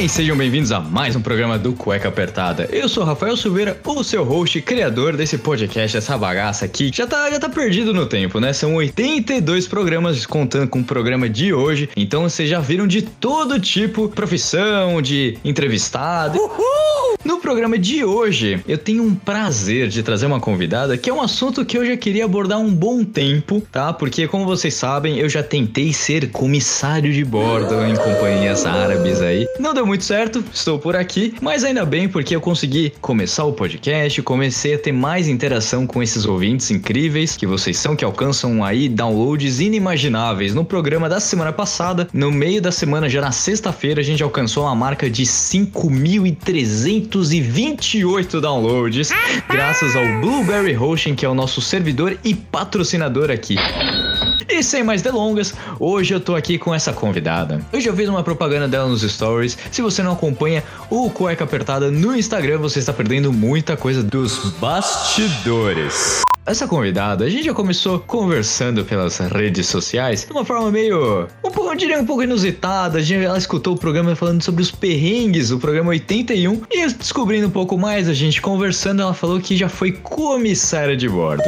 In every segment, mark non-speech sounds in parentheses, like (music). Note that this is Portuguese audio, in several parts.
Bem, sejam bem-vindos a mais um programa do Cueca Apertada. Eu sou Rafael Silveira, o seu host, criador desse podcast, essa bagaça aqui. Já tá, já tá perdido no tempo, né? São 82 programas contando com o programa de hoje. Então vocês já viram de todo tipo, profissão, de entrevistado. Uhul! No programa de hoje, eu tenho um prazer de trazer uma convidada que é um assunto que eu já queria abordar um bom tempo, tá? Porque, como vocês sabem, eu já tentei ser comissário de bordo em companhias árabes aí. Não deu muito certo, estou por aqui, mas ainda bem porque eu consegui começar o podcast, comecei a ter mais interação com esses ouvintes incríveis que vocês são, que alcançam aí downloads inimagináveis. No programa da semana passada, no meio da semana, já na sexta-feira, a gente alcançou uma marca de 5.328 downloads, graças ao Blueberry Hosting, que é o nosso servidor e patrocinador aqui. E sem mais delongas, hoje eu tô aqui com essa convidada. Hoje eu fiz uma propaganda dela nos stories. Se você não acompanha o Cueca Apertada no Instagram, você está perdendo muita coisa dos bastidores. Essa convidada, a gente já começou conversando pelas redes sociais de uma forma meio, um pouco, eu diria um pouco inusitada. A gente, ela escutou o programa falando sobre os perrengues, o programa 81, e descobrindo um pouco mais, a gente conversando, ela falou que já foi comissária de bordo.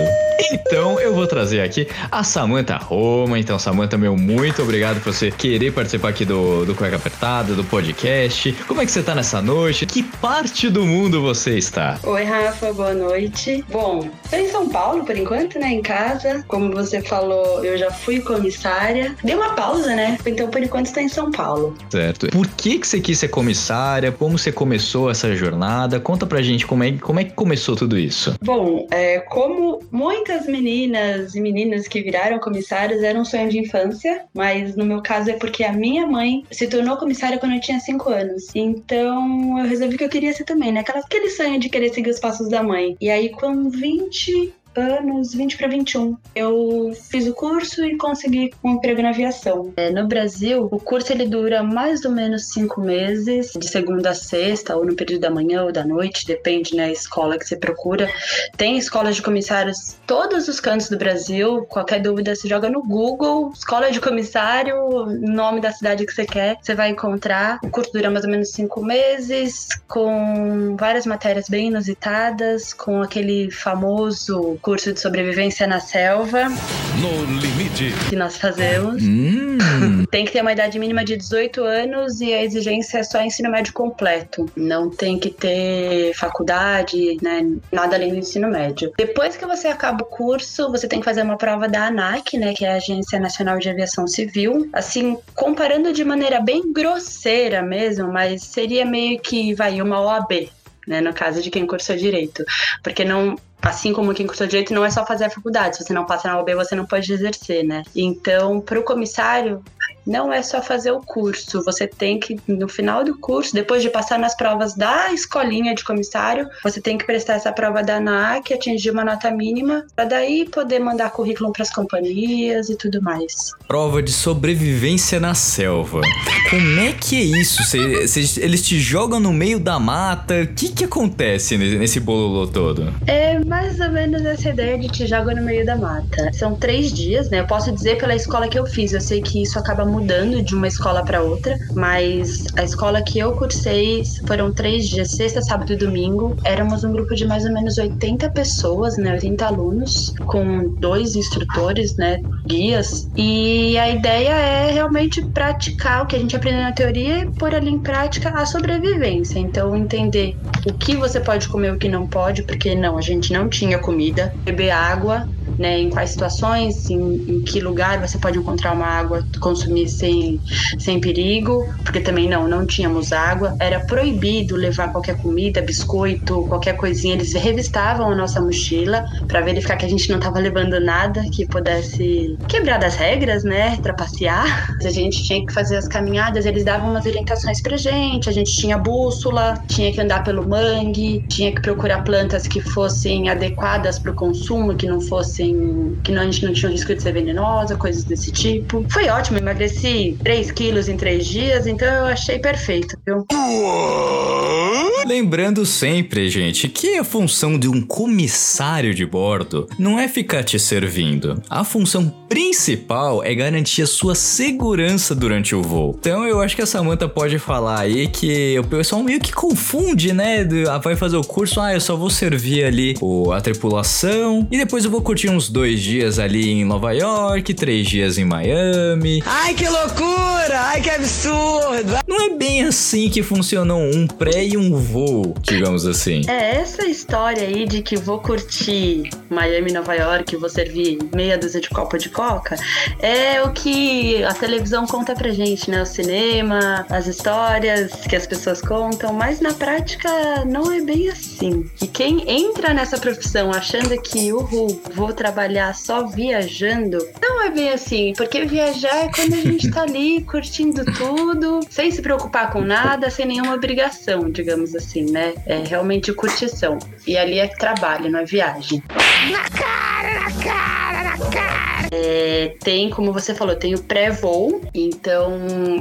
Então eu vou trazer aqui a Samantha Roma. Então, Samantha, meu, muito obrigado por você querer participar aqui do, do Cueca Apertada, do podcast. Como é que você tá nessa noite? Que parte do mundo você está? Oi, Rafa, boa noite. Bom, tô São Paulo por enquanto, né? Em casa. Como você falou, eu já fui comissária. Dei uma pausa, né? Então, por enquanto, estou em São Paulo. Certo. Por que, que você quis ser comissária? Como você começou essa jornada? Conta pra gente como é, como é que começou tudo isso. Bom, é, como muitas meninas e meninos que viraram comissários era um sonho de infância, mas no meu caso é porque a minha mãe se tornou comissária quando eu tinha 5 anos. Então eu resolvi que eu queria ser também, né? Aquela, aquele sonho de querer seguir os passos da mãe. E aí, com 20 anos, 20 para 21. Eu fiz o curso e consegui um emprego na aviação. É, no Brasil, o curso ele dura mais ou menos cinco meses, de segunda a sexta, ou no período da manhã ou da noite, depende da né, escola que você procura. Tem escolas de comissários todos os cantos do Brasil. Qualquer dúvida, você joga no Google, escola de comissário, nome da cidade que você quer, você vai encontrar. O curso dura mais ou menos cinco meses, com várias matérias bem inusitadas, com aquele famoso curso de sobrevivência na selva. No limite. Que nós fazemos. Hum. (laughs) tem que ter uma idade mínima de 18 anos e a exigência é só ensino médio completo. Não tem que ter faculdade, né? Nada além do ensino médio. Depois que você acaba o curso, você tem que fazer uma prova da ANAC, né? Que é a Agência Nacional de Aviação Civil. Assim, comparando de maneira bem grosseira mesmo, mas seria meio que, vai, uma OAB, né, no caso de quem cursou direito. Porque não. Assim como quem cursou direito, não é só fazer a faculdade. Se você não passa na OAB, você não pode exercer, né? Então, para o comissário, não é só fazer o curso. Você tem que, no final do curso, depois de passar nas provas da escolinha de comissário, você tem que prestar essa prova da ANAC, atingir uma nota mínima, para daí poder mandar currículo para as companhias e tudo mais. Prova de sobrevivência na selva. Como é que é isso? Cê, cê, eles te jogam no meio da mata? O que que acontece nesse bololô todo? É mais ou menos essa ideia de te joga no meio da mata. São três dias, né? Eu posso dizer pela escola que eu fiz. Eu sei que isso acaba mudando de uma escola para outra, mas a escola que eu cursei foram três dias, sexta, sábado e domingo. Éramos um grupo de mais ou menos 80 pessoas, né? 80 alunos, com dois instrutores, né? Guias. E a ideia é realmente praticar o que a gente aprendeu na teoria e pôr ali em prática a sobrevivência. Então, entender o que você pode comer e o que não pode, porque não, a gente não tinha comida, beber água, né, em quais situações, em, em, que lugar você pode encontrar uma água consumir sem, sem perigo, porque também não, não tínhamos água. Era proibido levar qualquer comida, biscoito, qualquer coisinha. Eles revistavam a nossa mochila para verificar que a gente não estava levando nada que pudesse quebrar das regras, né, trapacear. A gente tinha que fazer as caminhadas, eles davam umas orientações pra gente, a gente tinha bússola, tinha que andar pelo mangue, tinha que procurar plantas que fossem adequadas para o consumo, que não fossem que não, a gente não tinha o risco de ser venenosa, coisas desse tipo. Foi ótimo, emagreci 3 quilos em 3 dias, então eu achei perfeito, viu? Lembrando sempre, gente, que a função de um comissário de bordo não é ficar te servindo. A função principal é garantir a sua segurança durante o voo. Então eu acho que a Samantha pode falar aí que o pessoal meio que confunde, né? Ah, Vai fazer o curso, ah, eu só vou servir ali a tripulação e depois eu vou curtir uns dois dias ali em Nova York, três dias em Miami. Ai, que loucura! Ai, que absurdo! Não é bem assim que funcionam um pré e um voo, digamos assim. É, essa história aí de que vou curtir Miami, Nova York, vou servir meia dúzia de copo de coca, é o que a televisão conta pra gente, né? O cinema, as histórias que as pessoas contam, mas na prática não é bem assim. E quem entra nessa profissão achando que, uhul, vou trabalhar só viajando, não é bem assim, porque viajar é quando a gente tá ali (laughs) curtindo tudo, sem se preocupar com nada, sem nenhuma obrigação, digamos assim, né? É realmente curtição. E ali é trabalho, não é viagem. É, tem, como você falou, tem o pré-voo, então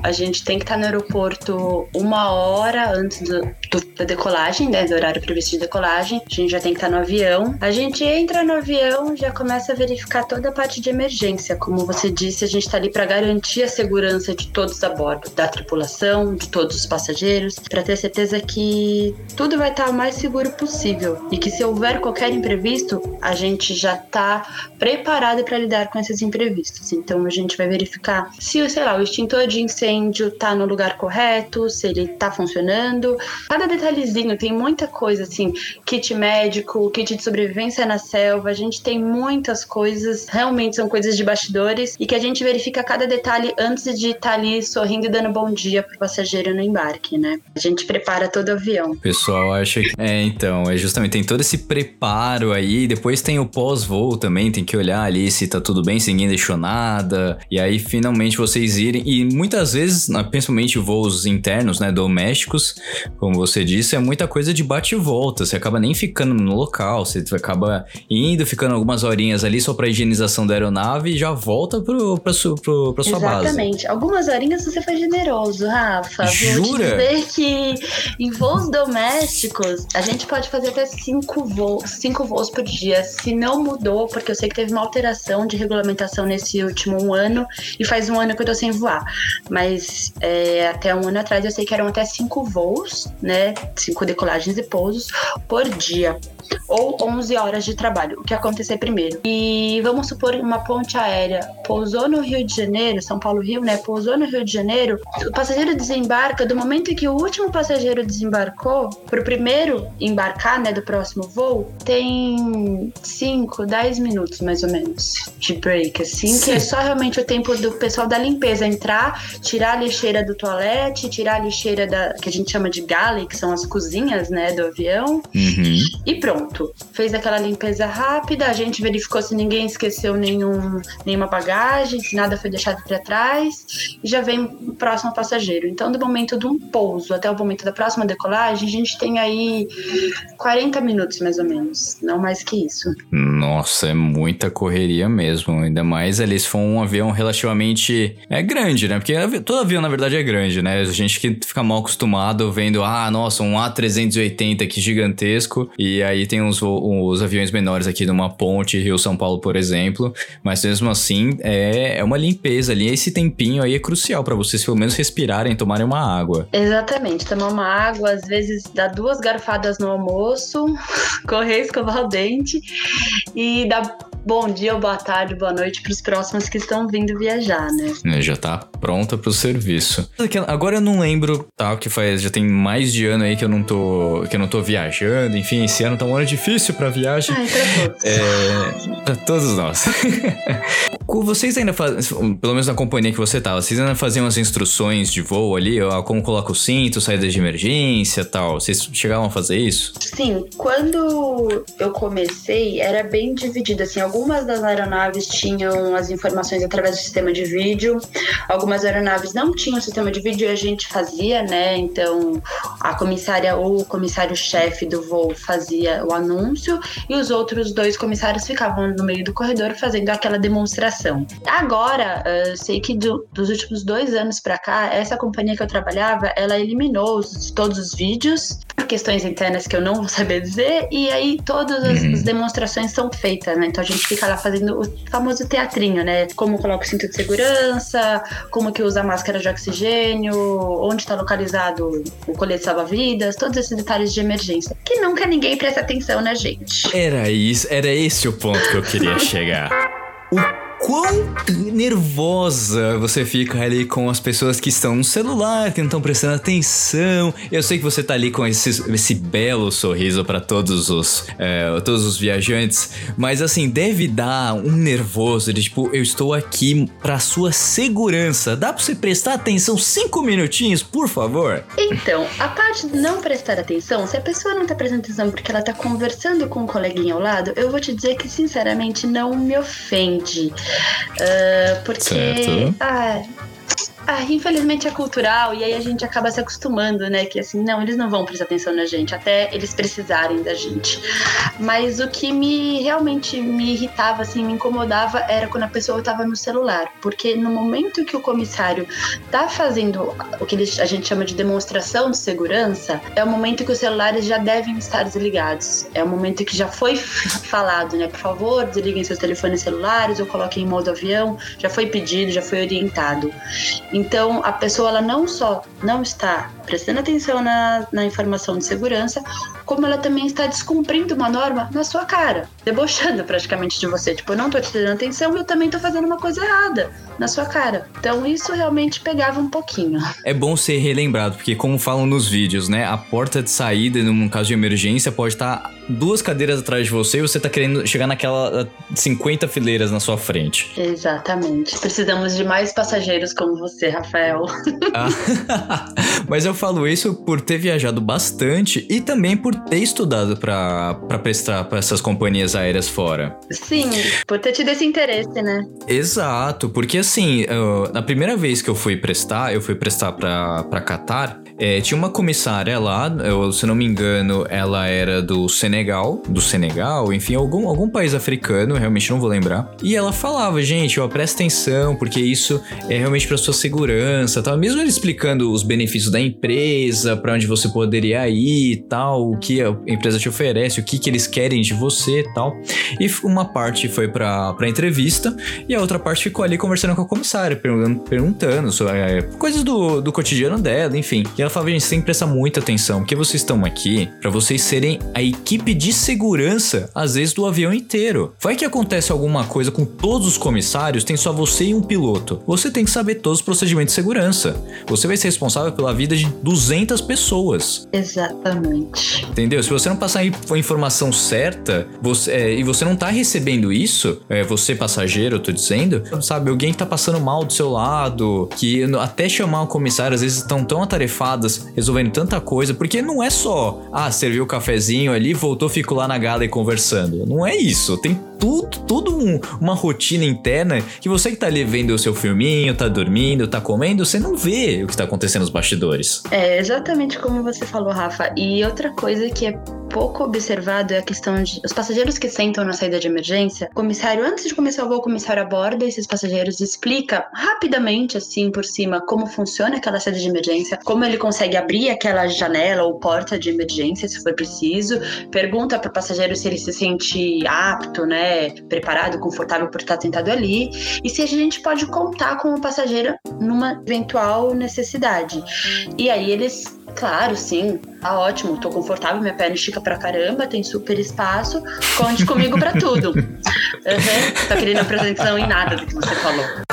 a gente tem que estar no aeroporto uma hora antes do, do- da decolagem, né? Do horário previsto de decolagem. A gente já tem que estar no avião. A gente entra no avião, já começa a verificar toda a parte de emergência. Como você disse, a gente está ali para garantir a segurança de todos a bordo, da tripulação, de todos os passageiros, para ter certeza que tudo vai estar o mais seguro possível e que se houver qualquer imprevisto, a gente já está preparado para lidar com esses imprevistos. Então a gente vai verificar se, sei lá, o extintor de incêndio está no lugar correto, se ele está funcionando. Cada detalhezinho tem muita coisa assim, kit médico, kit de sobrevivência na selva, a gente tem muitas coisas, realmente são coisas de bastidores e que a gente verifica cada detalhe antes de estar ali sorrindo e dando bom dia pro passageiro no embarque, né? A gente prepara todo o avião. Pessoal acha que. É, então, é justamente, tem todo esse preparo aí, depois tem o pós-voo também, tem que olhar ali se tá tudo bem, se ninguém deixou nada. E aí, finalmente, vocês irem. E muitas vezes, principalmente voos internos, né, domésticos, como você disse, é muita coisa de bate e volta. Você acaba nem ficando no local, você acaba indo, ficando algumas horinhas ali só pra higienização da aeronave e já volta pro, pra, su, pro, pra sua base. Exatamente. Algumas horinhas você foi generoso, Rafa. Vou Jura? te dizer que em voos domésticos a gente pode fazer até cinco voos, cinco voos por dia. Se não mudou, porque eu sei que teve uma alteração de regulamentação nesse último ano e faz um ano que eu tô sem voar. Mas é, até um ano atrás eu sei que eram até cinco voos, né? Cinco decolagens e pousos por dia. Ou 11 horas de trabalho, o que acontecer primeiro. E vamos supor uma ponte aérea pousou no Rio de Janeiro, São Paulo-Rio, né? Pousou no Rio de Janeiro, o passageiro desembarca, do momento em que o último passageiro desembarcou, pro primeiro embarcar, né, do próximo voo, tem 5, 10 minutos mais ou menos de break, assim, que é só realmente o tempo do pessoal da limpeza entrar, tirar a lixeira do toalete, tirar a lixeira da que a gente chama de galley, que são as cozinhas, né, do avião, Uhum. e pronto. Fez aquela limpeza rápida, a gente verificou se ninguém esqueceu nenhum, nenhuma bagagem, se nada foi deixado para trás, e já vem o próximo passageiro. Então, do momento de um pouso até o momento da próxima decolagem, a gente tem aí 40 minutos mais ou menos, não mais que isso. Nossa, é muita correria mesmo. Ainda mais ali se for um avião relativamente. É grande, né? Porque todo avião, na verdade, é grande, né? A gente que fica mal acostumado vendo, ah, nossa, um A380 aqui gigantesco. E aí tem os aviões menores aqui numa ponte, Rio-São Paulo, por exemplo. Mas mesmo assim, é, é uma limpeza ali. Esse tempinho aí é crucial pra vocês pelo menos respirarem, tomarem uma água. Exatamente, tomar uma água, às vezes dar duas garfadas no almoço, (laughs) correr, escovar o dente e dar bom dia, boa tarde, boa noite para os próximos que estão vindo viajar, né? né, Já tá pronta pro serviço. Agora eu não lembro, tá? Que faz. Já tem mais de ano aí que eu não tô. que eu não tô viajando. Enfim, esse ano tá um ano difícil pra viagem. Ai, pra todos. É. Pra todos nós. (laughs) Vocês ainda fazem. Pelo menos na companhia que você tava, vocês ainda faziam as instruções de voo ali, ó, como coloca o cinto, saída de emergência tal. Vocês chegavam a fazer isso? Sim, quando eu comecei, era bem dividido, assim, algumas das aeronaves tinham as informações através do sistema de vídeo, algumas aeronaves não tinham sistema de vídeo e a gente fazia, né? Então a comissária ou o comissário-chefe do voo fazia o anúncio e os outros dois comissários ficavam no meio do corredor fazendo aquela demonstração. Agora, eu sei que do, dos últimos dois anos para cá, essa companhia que eu trabalhava, ela eliminou os, todos os vídeos questões internas que eu não vou saber dizer, e aí todas as, Uhum. as demonstrações são feitas, né? Então a gente fica lá fazendo o famoso teatrinho, né? Como coloca o cinto de segurança, como que usa a máscara de oxigênio, onde está localizado o colete salva-vidas, todos esses detalhes de emergência. Que nunca ninguém presta atenção na gente. Era isso, era esse o ponto que eu queria chegar. O quão nervosa você fica ali com as pessoas que estão no celular, que não estão prestando atenção. Eu sei que você tá ali com esse, esse belo sorriso para todos os é, todos os viajantes, mas assim deve dar um nervoso de tipo eu estou aqui para sua segurança. Dá para você prestar atenção cinco minutinhos, por favor? Então, a parte de não prestar atenção, se a pessoa não tá prestando atenção porque ela tá conversando com um coleguinha ao lado, eu vou te dizer que, sinceramente, não me ofende. Ah, porque. Certo. Ah, ah, infelizmente é cultural e aí a gente acaba se acostumando, né? Que assim, não, eles não vão prestar atenção na gente, até eles precisarem da gente. Mas o que me realmente me irritava, assim, me incomodava era quando a pessoa tava no celular. Porque no momento que o comissário tá fazendo o que a gente chama de demonstração de segurança, é o momento que os celulares já devem estar desligados. É o momento que já foi (laughs) falado, né? Por favor, desliguem seus telefones celulares ou coloquem em modo avião. Já foi pedido, já foi orientado. Então, a pessoa ela não só não está prestando atenção na, na informação de segurança, como ela também está descumprindo uma norma na sua cara, debochando praticamente de você. Tipo, eu não tô te dando atenção, eu também tô fazendo uma coisa errada na sua cara. Então, isso realmente pegava um pouquinho. É bom ser relembrado, porque como falam nos vídeos, né? A porta de saída, num caso de emergência, pode estar duas cadeiras atrás de você e você tá querendo chegar naquela ah, 50 fileiras na sua frente. Exatamente. Precisamos de mais passageiros como você, Rafael. (laughs) Ah, (laughs) Mas eu falo isso por ter viajado bastante e também por ter estudado pra pra prestar pra essas companhias aéreas fora. Sim, por ter tido esse interesse, né? Exato, porque assim, eu- na primeira vez que eu fui prestar, eu fui prestar pra, pra Qatar, é, tinha uma comissária lá, eu, se não me engano, ela era do Senegal, do Senegal, enfim, algum, algum país africano, realmente não vou lembrar. E ela falava, gente, ó, presta atenção, porque isso é realmente pra sua segurança, tal. Mesmo ele explicando os benefícios da empresa, pra onde você poderia ir tal, o que a empresa te oferece, o que, que eles querem de você tal. E uma parte foi pra, pra entrevista, e a outra parte ficou ali conversando com a comissária, perguntando, perguntando sobre é, coisas do, do cotidiano dela, enfim. E ela falava, gente, que prestar muita atenção, porque vocês estão aqui pra vocês serem a equipe de segurança, às vezes, do avião inteiro. Vai que acontece alguma coisa com todos os comissários, tem só você e um piloto. Você tem que saber todos os procedimentos de segurança. Você vai ser responsável pela vida de 200 pessoas. Exatamente. Entendeu? Se você não passar a informação certa você, é, e você não tá recebendo isso, é, você passageiro, eu tô dizendo, sabe, alguém tá passando mal do seu lado, que até chamar o comissário, às vezes estão tão atarefadas, resolvendo tanta coisa, porque não é só, ah, serviu o cafezinho ali, voltou, ficou lá na gala e conversando. Não é isso. Tem tudo, tudo um- uma rotina interna que você que tá ali vendo o seu filminho, tá dormindo, tá comendo, você não vê o que tá acontecendo nos bastidores. É exatamente como você falou, Rafa. E outra coisa que é pouco observado é a questão de os passageiros que sentam na saída de emergência. O comissário, antes de começar o voo, o comissário aborda esses passageiros explica rapidamente, assim, por cima, como funciona aquela saída de emergência, como ele consegue abrir aquela janela ou porta de emergência, se for preciso. Pergunta para o passageiro se ele se sente apto, né, preparado, confortável por estar sentado ali, e se a gente pode contar com o passageiro numa eventual necessidade. E aí eles, claro, sim, tá ótimo, tô confortável, minha perna estica pra caramba, tem super espaço, conte comigo pra tudo. (laughs) Uhum, tô querendo apresentação em nada do que você falou.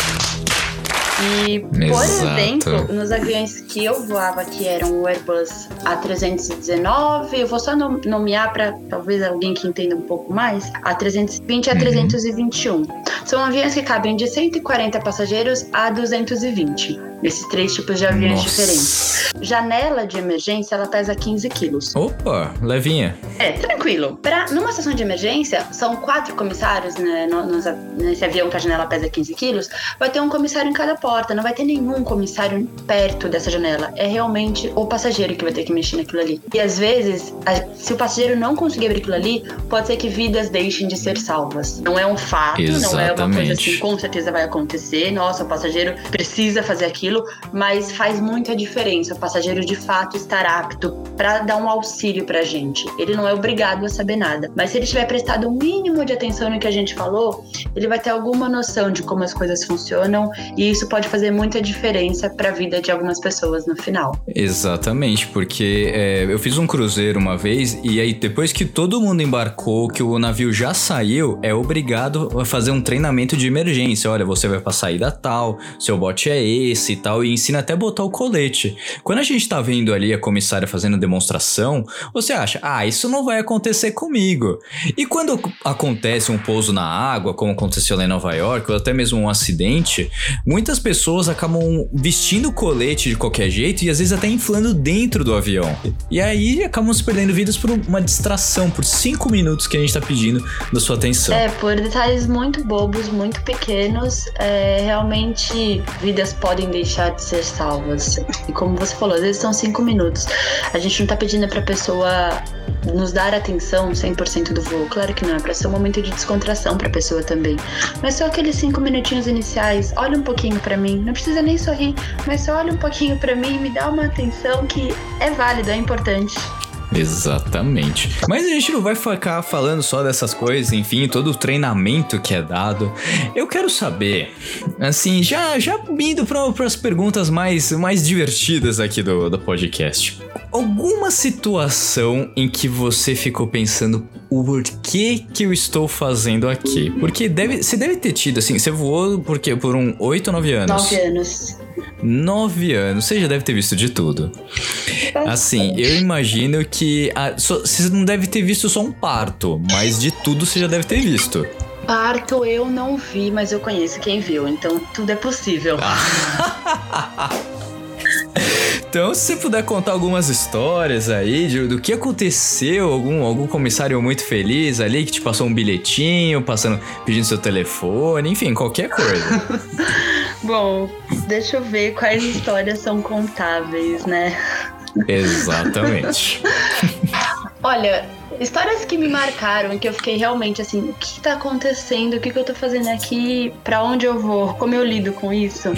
E, por Exato. exemplo, nos aviões que eu voava, que eram o Airbus A319, eu vou só nom- nomear para talvez alguém que entenda um pouco mais, A320 e A321. São aviões que cabem de 140 passageiros a 220. Esses três tipos de aviões Nossa. diferentes. Janela de emergência, ela pesa 15 quilos. Opa, levinha. É, tranquilo. Pra, numa situação de emergência, são quatro comissários né, no- nos a- nesse avião que a janela pesa 15 quilos. Vai ter um comissário em cada porta. Não vai ter nenhum comissário perto dessa janela. É realmente o passageiro que vai ter que mexer naquilo ali. E às vezes, a- se o passageiro não conseguir abrir aquilo ali, pode ser que vidas deixem de ser salvas. Não é um fato, não é uma coisa Exatamente. assim, com certeza vai acontecer. Nossa, o passageiro precisa fazer aquilo, mas faz muita diferença. O passageiro de fato estar apto para dar um auxílio pra gente. Ele não é obrigado a saber nada, mas se ele tiver prestado o mínimo de atenção no que a gente falou, ele vai ter alguma noção de como as coisas funcionam e isso pode fazer muita diferença para a vida de algumas pessoas no final. Exatamente, porque é, eu fiz um cruzeiro uma vez e aí depois que todo mundo embarcou, que o navio já saiu, é obrigado a fazer um treinamento de emergência. Olha, você vai pra saída tal, seu bote é esse tal, e ensina até botar o colete. Quando a gente tá vendo ali a comissária fazendo demonstração, você acha, ah, isso não vai acontecer comigo. E quando acontece um pouso na água, como aconteceu lá em Nova York, ou até mesmo um acidente, muitas pessoas acabam vestindo colete de qualquer jeito e às vezes até inflando dentro do avião. E aí acabam se perdendo vidas por uma distração, por cinco minutos que a gente tá pedindo da sua atenção. É, por detalhes muito bobos, muito pequenos, é, realmente vidas podem deixar de ser salvas. E como você falou, às vezes são cinco minutos. A gente não tá pedindo pra pessoa nos dar atenção 100% do voo. Claro que não, é pra ser um momento de descontração pra pessoa também. Mas só aqueles cinco minutinhos iniciais, olha um pouquinho pra mim. Não precisa nem sorrir, mas só olha um pouquinho pra mim e me dá uma atenção que é válido, é importante. Exatamente. Mas a gente não vai ficar falando só dessas coisas, enfim, todo o treinamento que é dado. Eu quero saber, assim, já, já indo para as perguntas mais, mais divertidas aqui do, do podcast. Alguma situação em que você ficou pensando o porquê que eu estou fazendo aqui? Porque deve, você deve ter tido, assim, você voou porque, por um 8 ou 9 anos? Nove anos. 9 anos, você já deve ter visto de tudo. Assim, eu imagino que a- só- você não deve ter visto só um parto, mas de tudo você já deve ter visto. Parto eu não vi, mas eu conheço quem viu, então tudo é possível. Então, se você puder contar algumas histórias aí de- do que aconteceu, algum, algum comissário muito feliz ali que te passou um bilhetinho, passando, pedindo seu telefone, enfim, qualquer coisa. (laughs) Bom, deixa eu ver quais histórias são contáveis, né? Exatamente. (laughs) Olha, histórias que me marcaram e que eu fiquei realmente assim, o que tá acontecendo? O que, que eu tô fazendo aqui? Pra onde eu vou? Como eu lido com isso?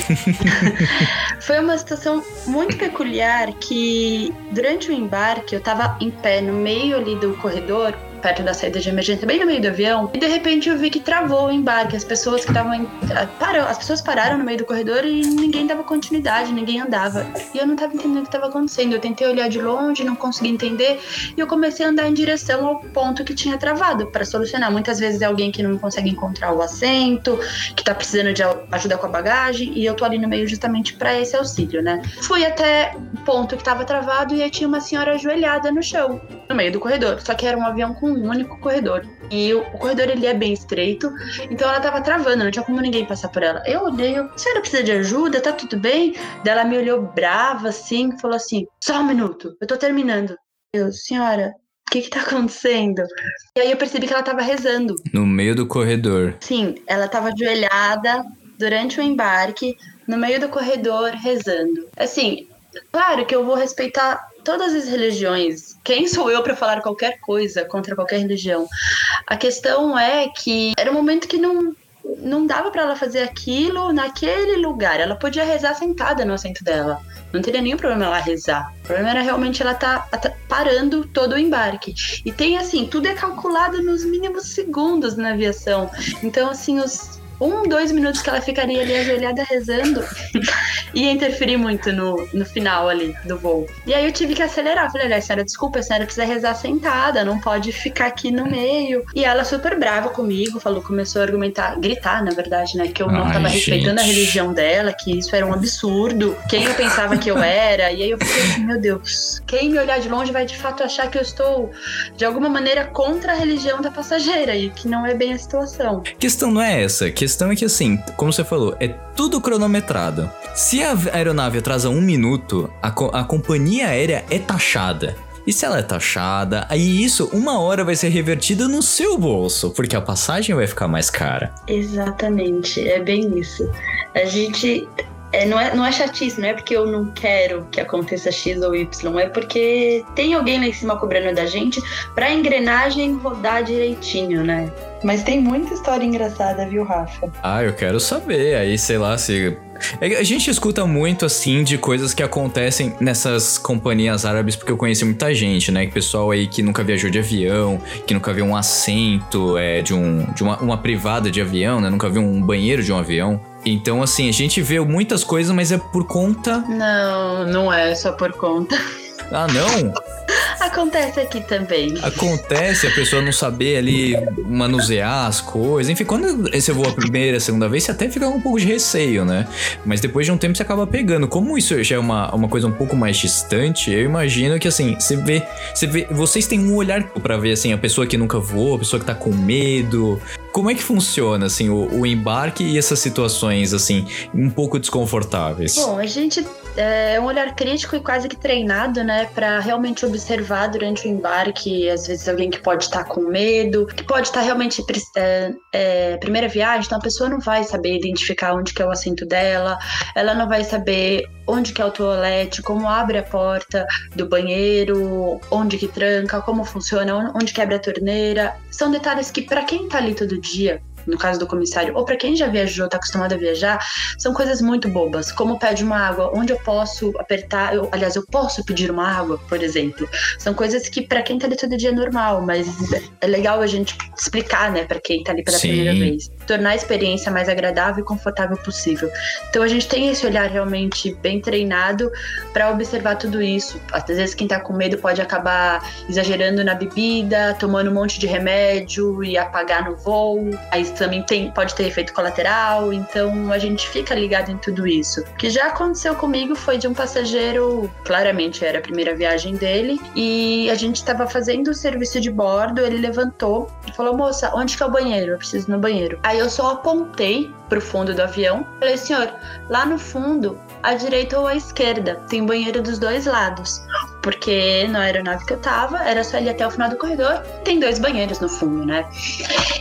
(laughs) Foi uma situação muito peculiar que durante o embarque eu tava em pé no meio ali do corredor. Perto da saída de emergência, bem no meio do avião, e de repente eu vi que travou o embarque. As pessoas que estavam. ah, Parou, as pessoas pararam no meio do corredor e ninguém dava continuidade, ninguém andava. E eu não tava entendendo o que estava acontecendo. Eu tentei olhar de longe, não consegui entender. E eu comecei a andar em direção ao ponto que tinha travado para solucionar. Muitas vezes é alguém que não consegue encontrar o assento, que tá precisando de ajuda com a bagagem, e eu tô ali no meio justamente para esse auxílio, né? Fui até o ponto que tava travado e aí tinha uma senhora ajoelhada no chão, no meio do corredor. Só que era um avião com um único corredor. E o, o corredor ele é bem estreito, então ela tava travando, não tinha como ninguém passar por ela. Eu olhei, eu, a senhora precisa de ajuda? Tá tudo bem? Daí ela me olhou brava assim, falou assim: só um minuto, eu tô terminando. Eu, senhora, o que que tá acontecendo? E aí eu percebi que ela tava rezando. No meio do corredor. Sim, ela tava ajoelhada durante o embarque, no meio do corredor, rezando. Assim, claro que eu vou respeitar todas as religiões. Quem sou eu para falar qualquer coisa contra qualquer religião? A questão é que era um momento que não não dava para ela fazer aquilo naquele lugar. Ela podia rezar sentada no assento dela. Não teria nenhum problema ela rezar. O problema era realmente ela tá ata- parando todo o embarque. E tem assim, tudo é calculado nos mínimos segundos na aviação. Então, assim, os um, dois minutos que ela ficaria ali ajoelhada rezando ia (laughs) interferir muito no, no final ali do voo. E aí eu tive que acelerar. Falei, olha, senhora, desculpa, a senhora precisa rezar sentada, não pode ficar aqui no meio. E ela super brava comigo, falou, começou a argumentar, gritar, na verdade, né? Que eu não Ai, tava respeitando a gente. religião dela, que isso era um absurdo. Quem eu pensava que eu era. E aí eu fiquei assim, meu Deus, quem me olhar de longe vai de fato achar que eu estou, de alguma maneira, contra a religião da passageira, e que não é bem a situação. A questão não é essa. A questão é que, assim, como você falou, é tudo cronometrado. Se a aeronave atrasa um minuto, a, co- a companhia aérea é taxada. E se ela é taxada, aí isso, uma hora vai ser revertido no seu bolso, porque a passagem vai ficar mais cara. Exatamente, é bem isso. A gente. É, não, é, não é chatice, não é porque eu não quero que aconteça X ou Y, é porque tem alguém lá em cima cobrando da gente pra engrenagem rodar direitinho, né? Mas tem muita história engraçada, viu, Rafa? Ah, eu quero saber. Aí, sei lá, se. É A gente escuta muito, assim, de coisas que acontecem nessas companhias árabes, porque eu conheci muita gente, né? Pessoal aí que nunca viajou de avião, que nunca viu um assento é, de, um, de uma, uma privada de avião, né? Nunca viu um banheiro de um avião. Então, assim, a gente vê muitas coisas, mas é por conta. Não, não é só por conta. Ah, não! Acontece aqui também. Acontece a pessoa não saber ali manusear as coisas. Enfim, quando você voa a primeira, a segunda vez, você até fica com um pouco de receio, né? Mas depois de um tempo você acaba pegando. Como isso já é uma, uma coisa um pouco mais distante, eu imagino que assim, você vê. Você vê. Vocês têm um olhar pra ver assim, a pessoa que nunca voou, a pessoa que tá com medo. Como é que funciona, assim, o, o embarque e essas situações, assim, um pouco desconfortáveis? Bom, a gente é um olhar crítico e quase que treinado, né, para realmente observar durante o embarque, às vezes alguém que pode estar com medo, que pode estar realmente é, é, primeira viagem, então a pessoa não vai saber identificar onde que é o assento dela, ela não vai saber onde que é o toalete, como abre a porta do banheiro, onde que tranca, como funciona, onde quebra a torneira. São detalhes que para quem tá ali todo dia, no caso do comissário, ou para quem já viajou, tá acostumado a viajar, são coisas muito bobas, como pede uma água, onde eu posso apertar, eu, aliás, eu posso pedir uma água, por exemplo. São coisas que para quem tá ali todo dia é normal, mas é legal a gente explicar, né, para quem tá ali pela Sim. primeira vez. Tornar a experiência mais agradável e confortável possível. Então a gente tem esse olhar realmente bem treinado para observar tudo isso. Às vezes quem tá com medo pode acabar exagerando na bebida, tomando um monte de remédio e apagar no voo. Aí também tem, pode ter efeito colateral, então a gente fica ligado em tudo isso. O que já aconteceu comigo foi de um passageiro, claramente era a primeira viagem dele, e a gente estava fazendo o serviço de bordo, ele levantou e falou: "Moça, onde que é o banheiro? Eu preciso ir no banheiro". Aí eu só apontei pro fundo do avião. Falei: "Senhor, lá no fundo, à direita ou à esquerda, tem banheiro dos dois lados". Porque na aeronave que eu tava, era só ir até o final do corredor, tem dois banheiros no fundo, né?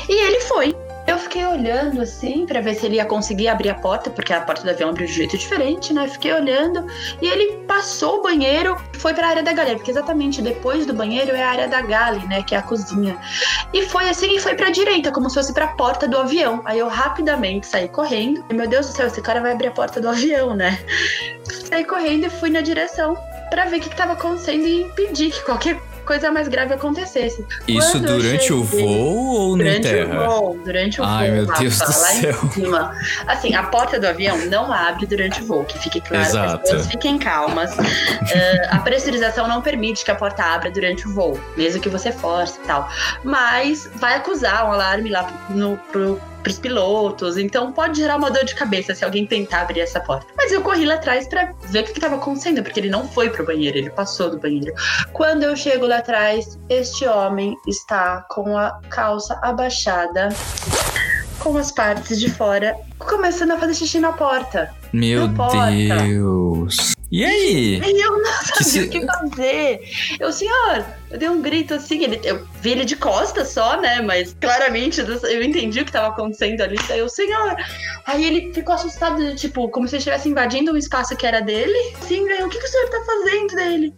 E ele foi. Eu fiquei olhando assim pra ver se ele ia conseguir abrir a porta, porque a porta do avião abriu de um jeito diferente, né? Fiquei olhando e ele passou o banheiro, foi pra área da galera, porque exatamente depois do banheiro é a área da galley, né? Que é a cozinha. E foi assim e foi pra direita, como se fosse pra porta do avião. Aí eu rapidamente saí correndo. E, meu Deus do céu, esse cara vai abrir a porta do (laughs) avião, né? Saí correndo e fui na direção pra ver o que, que tava acontecendo e impedir que qualquer coisa mais grave acontecesse. Isso Quando durante o cheguei- voo ou na Durante terra? o voo, durante o Ai, voo, meu Rafa, Deus do lá céu. em cima. Assim, a porta do avião não abre durante o voo, que fique claro. Exato. As pessoas fiquem calmas. Eh, (laughs) a pressurização não permite que a porta abra durante o voo, mesmo que você force e tal. Mas vai acusar um alarme lá no, pro, pros pilotos, então pode gerar uma dor de cabeça se alguém tentar abrir essa porta. Mas eu corri lá atrás pra ver o que, que tava acontecendo, porque ele não foi pro banheiro, ele passou do banheiro. Quando eu chego lá atrás, este homem está com a calça abaixada, com as partes de fora, começando a fazer xixi na porta. Meu Não importa. Deus. E aí? E eu não sabia se- o que fazer. Eu, senhor, eu dei um grito assim, ele, eu vi ele de costas só, né? Mas claramente eu entendi o que tava acontecendo ali. Aí eu, senhor. Aí ele ficou assustado, tipo, como se ele estivesse invadindo um espaço que era dele. Assim, aí, o que, que o senhor tá fazendo dele?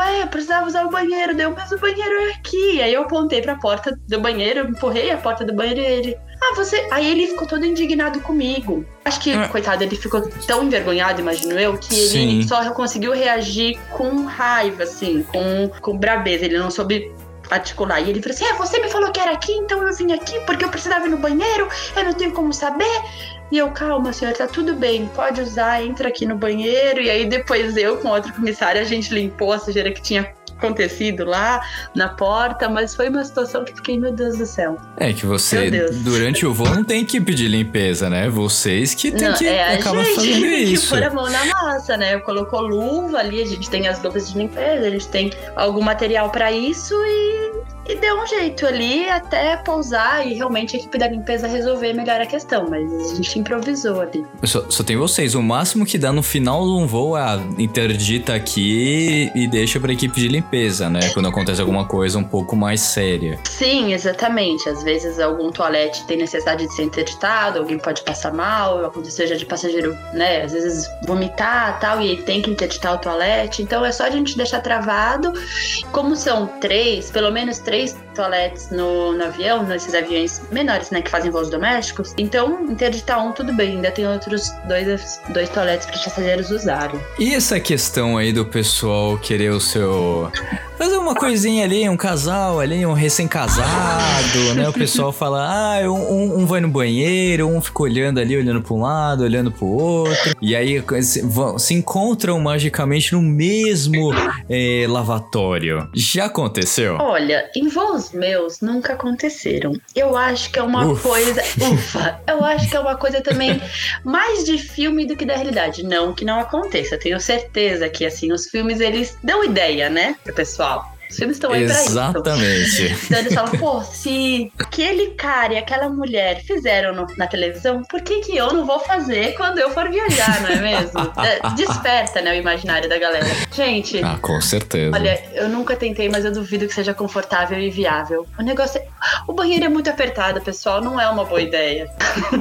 Ué, eu precisava usar o banheiro, deu, mas o banheiro é aqui. Aí eu apontei pra porta do banheiro, empurrei a porta do banheiro e ele. Ah, você. Aí ele ficou todo indignado comigo. Acho que, Ah. coitado, ele ficou tão envergonhado, imagino eu, que ele Sim. só conseguiu reagir com raiva, assim, com, com brabeza. Ele não soube articular. E ele falou assim: É, você me falou que era aqui, então eu vim aqui porque eu precisava ir no banheiro, eu não tenho como saber. E eu, calma, senhor, tá tudo bem, pode usar, entra aqui no banheiro. E aí depois eu, com outro comissário, a gente limpou a sujeira que tinha acontecido lá na porta, mas foi uma situação que fiquei, meu Deus do céu. É que você, durante o voo, não tem que pedir limpeza, né? Vocês que tem Não, que é a acabar gente fazendo (laughs) que isso. pôr a mão na massa, né? Colocou luva ali, a gente tem as luvas de limpeza, a gente tem algum material pra isso e, e deu um jeito ali até pousar e realmente a equipe da limpeza resolver melhor a questão, mas a gente improvisou ali. Só, só tem vocês. O máximo que dá no final de um voo é ah, interdita aqui e deixa pra equipe de limpeza, né? Quando acontece alguma coisa um pouco mais séria. Sim, exatamente. Às vezes algum toalete tem necessidade de ser interditado, alguém pode passar mal, aconteceu já de passageiro, né? Às vezes vomitar tal, e ele tem que interditar o toalete. Então é só a gente deixar travado. Como são três, pelo menos três toaletes no, no avião, nesses aviões menores, né, que fazem voos domésticos. Então, interditar um, tudo bem. Ainda tem outros dois, dois toaletes para passageiros usarem. E essa questão aí do pessoal querer o seu. Fazer uma coisinha ali, um casal ali, um recém-casado, né? O pessoal fala, ah, um, um vai no banheiro, um fica olhando ali, olhando para um lado, olhando para o outro. E aí se, vão- se encontram magicamente no mesmo eh, lavatório. Já aconteceu? Olha, em voos meus nunca aconteceram. Eu acho que é uma Ufa. coisa. Ufa! Eu acho que é uma coisa também mais de filme do que da realidade. Não que não aconteça. Tenho certeza que, assim, os filmes eles dão ideia, né, pro pessoal. あ Os filmes estão aí pra isso. Exatamente. (laughs) Então eles falam, pô, se aquele cara e aquela mulher fizeram no- na televisão, por que, que eu não vou fazer quando eu for viajar, não é mesmo? (laughs) É, Desperta, né, o imaginário da galera. Gente, Ah, com certeza. Olha, eu nunca tentei, mas eu duvido que seja confortável e viável. O negócio é. O banheiro é muito apertado, pessoal, não é uma boa ideia. (laughs)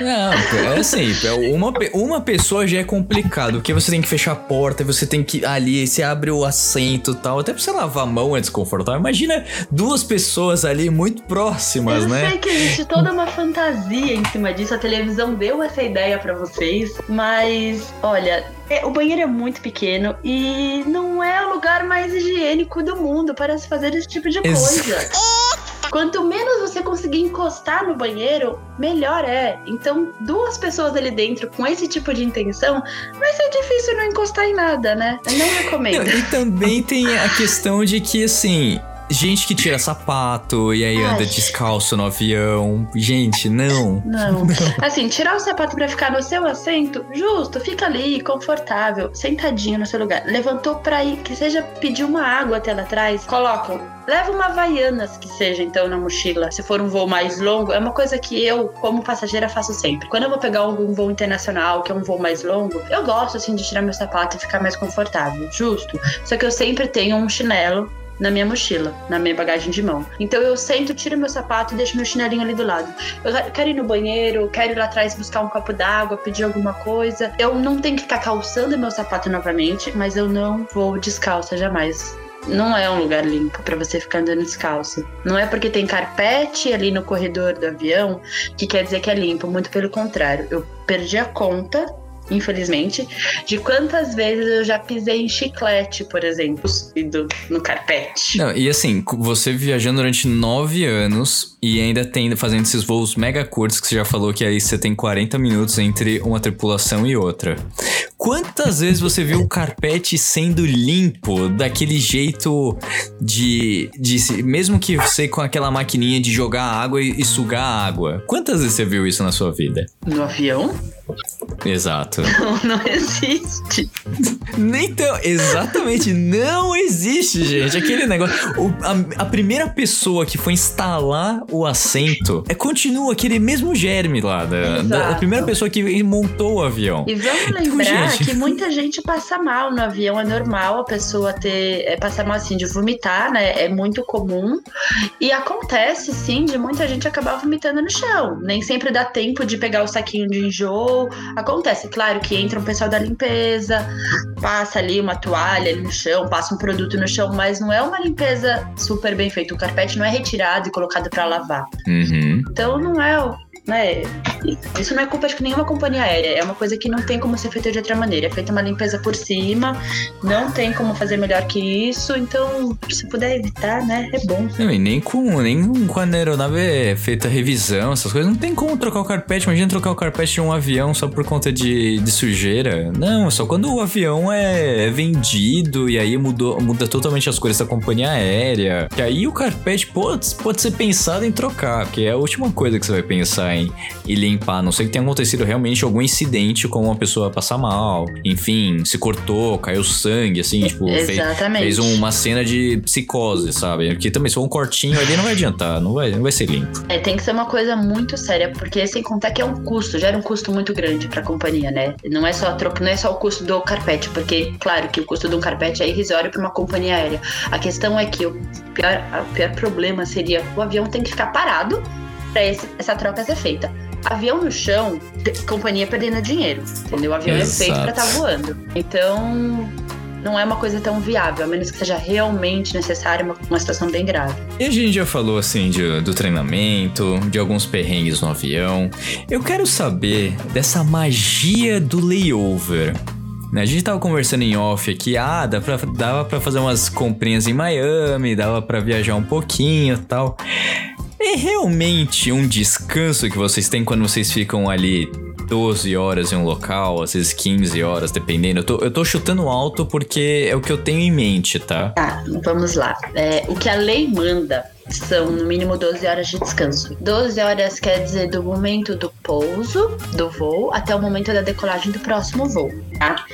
Não, é assim, é uma, uma pessoa já é complicado, porque você tem que fechar a porta, você tem que ali, você abre o assento e tal, até pra você lavar a mão é desconfortável. Imagina duas pessoas ali muito próximas, eu né? sei que existe toda uma fantasia em cima disso, a televisão deu essa ideia pra vocês, mas olha. é- o banheiro é muito pequeno e não é o lugar mais higiênico do mundo para se fazer esse tipo de Ex- coisa. (laughs) Quanto menos você conseguir encostar no banheiro, melhor é. Então, duas pessoas ali dentro com esse tipo de intenção, vai ser difícil não encostar em nada, né? Eu não recomendo. Não, e também tem a questão de que, assim, gente que tira sapato e aí anda Ai. descalço no avião. Gente, não. Não. Assim, tirar o sapato pra ficar no seu assento, justo, fica ali, confortável, sentadinho no seu lugar. Levantou pra ir, que seja pedir uma água até lá atrás, colocam. Leva uma Havaianas que seja, então, na mochila. Se for um voo mais longo, é uma coisa que eu, como passageira, faço sempre. Quando eu vou pegar algum voo internacional, que é um voo mais longo, eu gosto, assim, de tirar meu sapato e ficar mais confortável. Justo. Só que eu sempre tenho um chinelo na minha mochila, na minha bagagem de mão. Então eu sento, tiro meu sapato e deixo meu chinelinho ali do lado. Eu quero ir no banheiro, quero ir lá atrás buscar um copo d'água, pedir alguma coisa. Eu não tenho que ficar calçando meu sapato novamente, mas eu não vou descalça jamais. Não é um lugar limpo pra você ficar andando descalço. Não é porque tem carpete ali no corredor do avião que quer dizer que é limpo. Muito pelo contrário. Eu perdi a conta, infelizmente, de quantas vezes eu já pisei em chiclete, por exemplo, cuspido no carpete. Não, e assim, você viajando durante nove anos e ainda tem, fazendo esses voos mega curtos que você já falou que aí você tem 40 minutos entre uma tripulação e outra. Quantas vezes você viu o carpete sendo limpo daquele jeito de, de mesmo que você com aquela maquininha de jogar água e, e sugar água? Quantas vezes você viu isso na sua vida? No avião? Exato. (laughs) Não, não existe. Então, exatamente, não existe, gente. Aquele negócio. o- a, a primeira pessoa que foi instalar o assento é, continua aquele mesmo germe lá. Da, da- a Exato. primeira pessoa que montou o avião. E vamos lembrar gente. que muita gente passa mal no avião. É normal a pessoa ter. É, passar mal assim de vomitar, né? É muito comum. E acontece, sim, de muita gente acabar vomitando no chão. Nem sempre dá tempo de pegar o saquinho de enjoo. Acontece, claro, que entra um pessoal da limpeza, passa ali uma toalha no chão, passa um produto no chão, mas não é uma limpeza super bem feita. O carpete não é retirado e colocado pra lavar. Uhum. Então não é, o- Isso não é culpa de nenhuma companhia aérea. É uma coisa que não tem como ser feita de outra maneira. É feita uma limpeza por cima, não tem como fazer melhor que isso. Então, se puder evitar, né? É bom. Não, e nem com, nem com a aeronave é feita revisão, essas coisas. Não tem como trocar o carpete. Imagina trocar o carpete de um avião só por conta de, de sujeira. Não, só quando o avião é, é vendido e aí mudou, muda totalmente as cores da companhia aérea. Que aí o carpete pode, pode ser pensado em trocar, porque é a última coisa que você vai pensar em, em limpar, a não sei que tenha acontecido realmente algum incidente com uma pessoa passar mal, enfim, se cortou, caiu sangue, assim, tipo, fez, Exatamente. fez uma cena de psicose, sabe? Porque também se for um cortinho ali não vai adiantar, não vai, não vai ser limpo. É, tem que ser uma coisa muito séria, porque sem contar que é um custo, gera um custo muito grande pra companhia, né? Não é só a troca, não é só o custo do carpete, porque, claro, que o custo de um carpete é irrisório pra uma companhia aérea. A questão é que o pior, o pior problema seria o avião tem que ficar parado pra esse- essa troca ser feita. Avião no chão, companhia perdendo dinheiro, entendeu? O avião é feito pra Exato. estar voando. Então, não é uma coisa tão viável, a menos que seja realmente necessária uma, uma situação bem grave. E a gente já falou assim de- do treinamento, de alguns perrengues no avião. Eu quero saber dessa magia do layover. Né, A gente tava conversando em off aqui, ah, dá pra, dava pra fazer umas comprinhas em Miami, dava pra viajar um pouquinho e tal. É realmente um descanso que vocês têm quando vocês ficam ali 12 horas em um local, às vezes 15 horas, dependendo. Eu tô, eu tô chutando alto porque é o que eu tenho em mente, tá? Tá, vamos lá. É, o que a lei manda são no mínimo 12 horas de descanso. 12 horas quer dizer do momento do pouso do voo até o momento da decolagem do próximo voo, tá?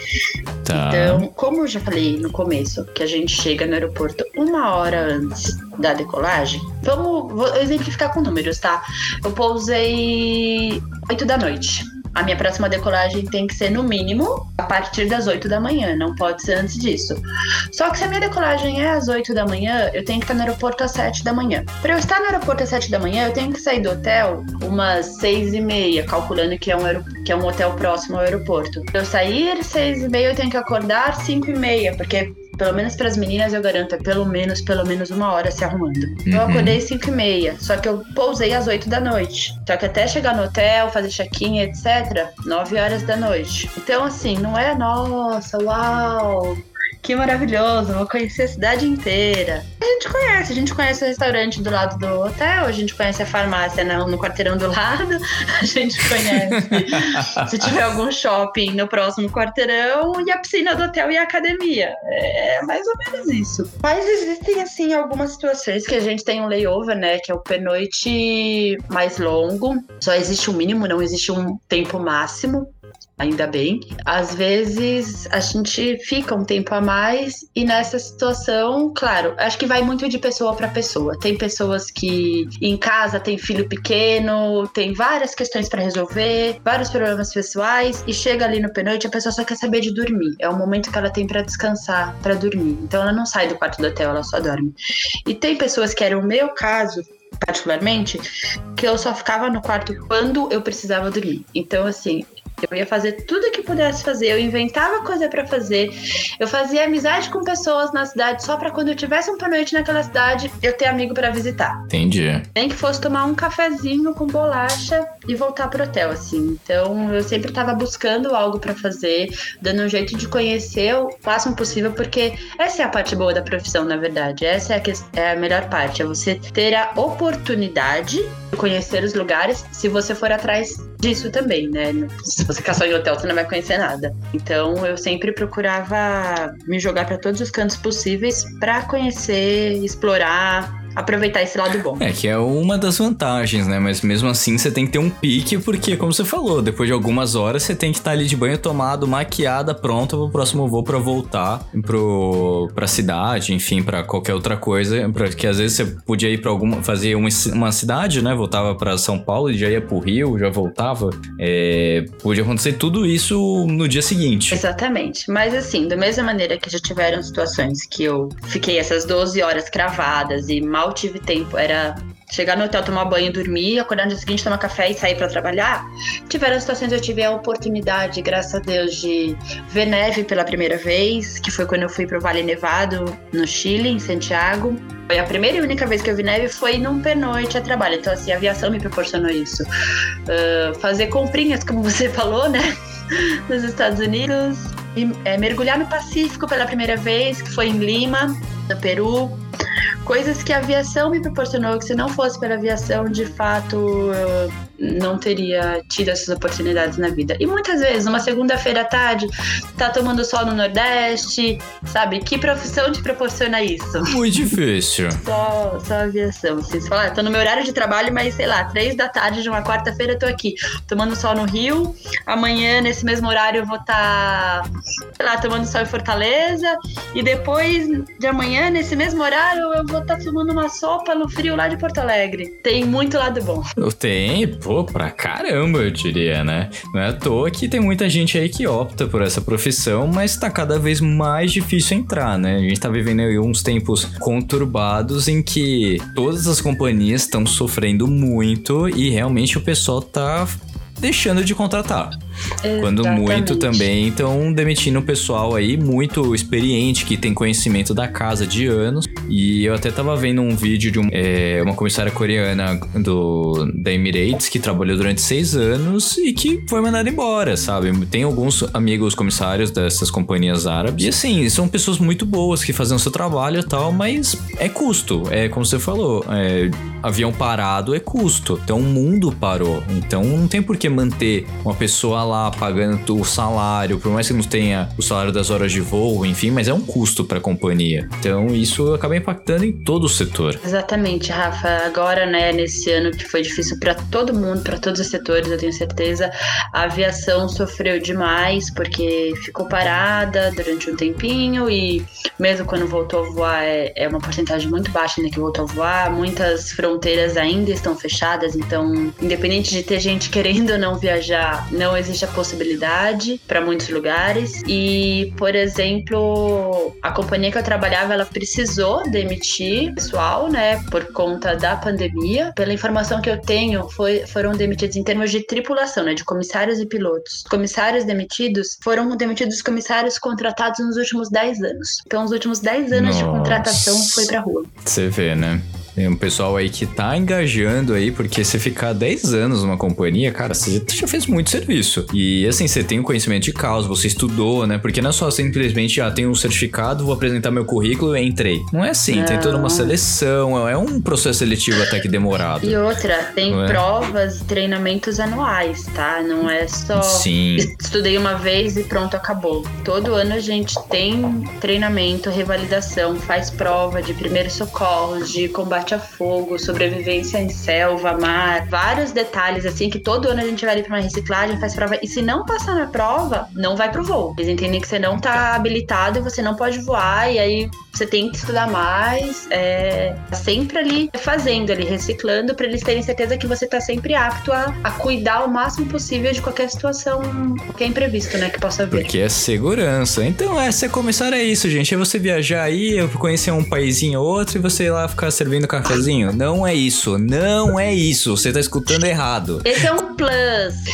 Tá. Então, como eu já falei no começo, que a gente chega no aeroporto uma hora antes da decolagem, vamos vou exemplificar com números, tá? Eu pousei 8 da noite. A minha próxima decolagem tem que ser no mínimo a partir das 8 da manhã, não pode ser antes disso. Só que se a minha decolagem é às 8 da manhã, eu tenho que estar no aeroporto às 7 da manhã. Para eu estar no aeroporto às 7 da manhã, eu tenho que sair do hotel umas 6 e meia, calculando que é um, que é um hotel próximo ao aeroporto. Eu sair 6 e meia, eu tenho que acordar 5 e meia, porque pelo menos para as meninas eu garanto, é pelo menos, pelo menos uma hora se arrumando. Eu Uhum. acordei 5 e meia, só que eu pousei às 8 da noite. Só que até chegar no hotel, fazer check-in, etc., 9 horas da noite. Então, assim, não é, nossa, uau, que maravilhoso, vou conhecer a cidade inteira. A gente conhece, a gente conhece o restaurante do lado do hotel, a gente conhece a farmácia no, no quarteirão do lado, (laughs) a gente conhece (laughs) se tiver algum shopping no próximo quarteirão e a piscina do hotel e a academia. É mais ou menos isso. Mas existem, assim, algumas situações que a gente tem um layover, né? Que é o pernoite mais longo. Só existe um mínimo, não existe um tempo máximo. Ainda bem. Às vezes a gente fica um tempo a mais e nessa situação, claro, acho que vai muito de pessoa para pessoa. Tem pessoas que em casa tem filho pequeno, tem várias questões para resolver, vários problemas pessoais e chega ali no pernoite a pessoa só quer saber de dormir. É o momento que ela tem para descansar, para dormir. Então ela não sai do quarto do hotel, ela só dorme. E tem pessoas que era o meu caso, particularmente, que eu só ficava no quarto quando eu precisava dormir. Então, assim, eu ia fazer tudo que pudesse fazer, eu inventava coisa pra fazer, eu fazia amizade com pessoas na cidade só pra quando eu tivesse um noite naquela cidade eu ter amigo pra visitar. Entendi. Nem que fosse tomar um cafezinho com bolacha e voltar pro hotel, assim. Então eu sempre tava buscando algo pra fazer, dando um jeito de conhecer o máximo possível, porque essa é a parte boa da profissão, na verdade. Essa é a, ques- é a melhor parte, é você ter a oportunidade de conhecer os lugares se você for atrás disso também, né? Se você ficar só em hotel, você não vai conhecer nada. Então eu sempre procurava me jogar pra todos os cantos possíveis pra conhecer, explorar, aproveitar esse lado bom. É, que é uma das vantagens, né? Mas mesmo assim você tem que ter um pique, porque, como você falou, depois de algumas horas você tem que estar ali de banho tomado, maquiada, pronta pro próximo voo pra voltar pro, pra cidade, enfim, pra qualquer outra coisa. Porque às vezes você podia ir pra alguma. fazer uma, uma cidade, né? Voltava pra São Paulo e já ia pro Rio, já voltava. É, podia acontecer tudo isso no dia seguinte. Exatamente. Mas assim, da mesma maneira que já tiveram situações que eu fiquei essas 12 horas cravadas e mal tive tempo, era chegar no hotel, tomar banho, dormir, acordar no dia seguinte, tomar café e sair pra trabalhar. Tiveram situações eu tive a oportunidade, graças a Deus, de ver neve pela primeira vez, que foi quando eu fui pro Vale Nevado, no Chile, em Santiago. Foi a primeira e única vez que eu vi neve foi num pernoite a trabalho. Então, assim, a aviação me proporcionou isso. Ah, fazer comprinhas, como você (laughs) falou, né? Nos Estados Unidos. E, é, mergulhar no Pacífico pela primeira vez, que foi em Lima, no Peru. Coisas que a aviação me proporcionou, que se não fosse pela aviação, de fato, não teria tido essas oportunidades na vida. E muitas vezes, uma segunda-feira à tarde, tá tomando sol no Nordeste, sabe? Que profissão te proporciona isso? Muito difícil. (laughs) Só, só aviação. Assim, você fala, ah, tô no meu horário de trabalho, mas sei lá, três da tarde de uma quarta-feira eu tô aqui, tomando sol no Rio. Amanhã, nesse mesmo horário, eu vou estar, tá, sei lá, tomando sol em Fortaleza. E depois de amanhã, nesse mesmo horário, eu vou estar tá tomando uma sopa no frio lá de Porto Alegre. Tem muito lado bom. Tem, pô, pra caramba, eu diria, né? Não é à toa que tem muita gente aí que opta por essa profissão, mas tá cada vez mais difícil entrar, né? A gente tá vivendo aí uns tempos conturbados em que todas as companhias estão sofrendo muito e realmente o pessoal tá deixando de contratar. Exatamente. Quando muito também estão demitindo o pessoal aí muito experiente, que tem conhecimento da casa de anos. E eu até tava vendo um vídeo de um, é, uma comissária coreana do, da Emirates que trabalhou durante seis anos e que foi mandada embora, sabe? Tem alguns amigos comissários dessas companhias árabes. E assim, são pessoas muito boas que fazem o seu trabalho e tal, mas é custo. É como você falou, é, avião parado é custo. Então o mundo parou. Então não tem por que manter uma pessoa lá pagando o salário, por mais que não tenha o salário das horas de voo, enfim, mas é um custo para a companhia. Então isso acaba impactando em todo o setor. Exatamente, Rafa. Agora, né, nesse ano que foi difícil para todo mundo, para todos os setores, eu tenho certeza, a aviação sofreu demais porque ficou parada durante um tempinho e mesmo quando voltou a voar é, é uma porcentagem muito baixa ainda que voltou a voar. Muitas fronteiras ainda estão fechadas, então independente de ter gente querendo ou não viajar, não existe existe a possibilidade para muitos lugares. E, por exemplo, a companhia que eu trabalhava, ela precisou demitir pessoal, né, por conta da pandemia. Pela informação que eu tenho, foi, foram demitidos em termos de tripulação, né, de comissários e pilotos. Comissários demitidos foram demitidos comissários contratados nos últimos 10 anos. Então, os últimos 10 anos Nossa. de contratação foi pra rua. Você vê, né? Tem um pessoal aí que tá engajando aí, porque você ficar 10 anos numa companhia, cara, você já fez muito serviço. E assim, você tem o um conhecimento de causa, você estudou, né? Porque não é só simplesmente, ah, tenho um certificado, vou apresentar meu currículo e entrei. Não é assim, não. tem toda uma seleção, é um processo seletivo até que demorado. E outra, tem é? provas e treinamentos anuais, tá? Não é só Sim. estudei uma vez e pronto, acabou. Todo ano a gente tem treinamento, revalidação, faz prova de primeiros socorros, de combate combate a fogo, sobrevivência em selva, mar, vários detalhes assim que todo ano a gente vai ali para uma reciclagem, faz prova e se não passar na prova, não vai pro voo. Eles entendem que você não tá habilitado e você não pode voar e aí você tem que estudar mais, é, sempre ali fazendo, ali reciclando para eles terem certeza que você tá sempre apto a, a cuidar o máximo possível de qualquer situação que é imprevisto, né, que possa vir. Porque é segurança. Então, é, começar é isso, gente. É você viajar aí, conhecer um paísinho ou outro e você ir lá ficar servindo cafezinho? Não é isso, não é isso. Você tá escutando errado. Esse é um plus.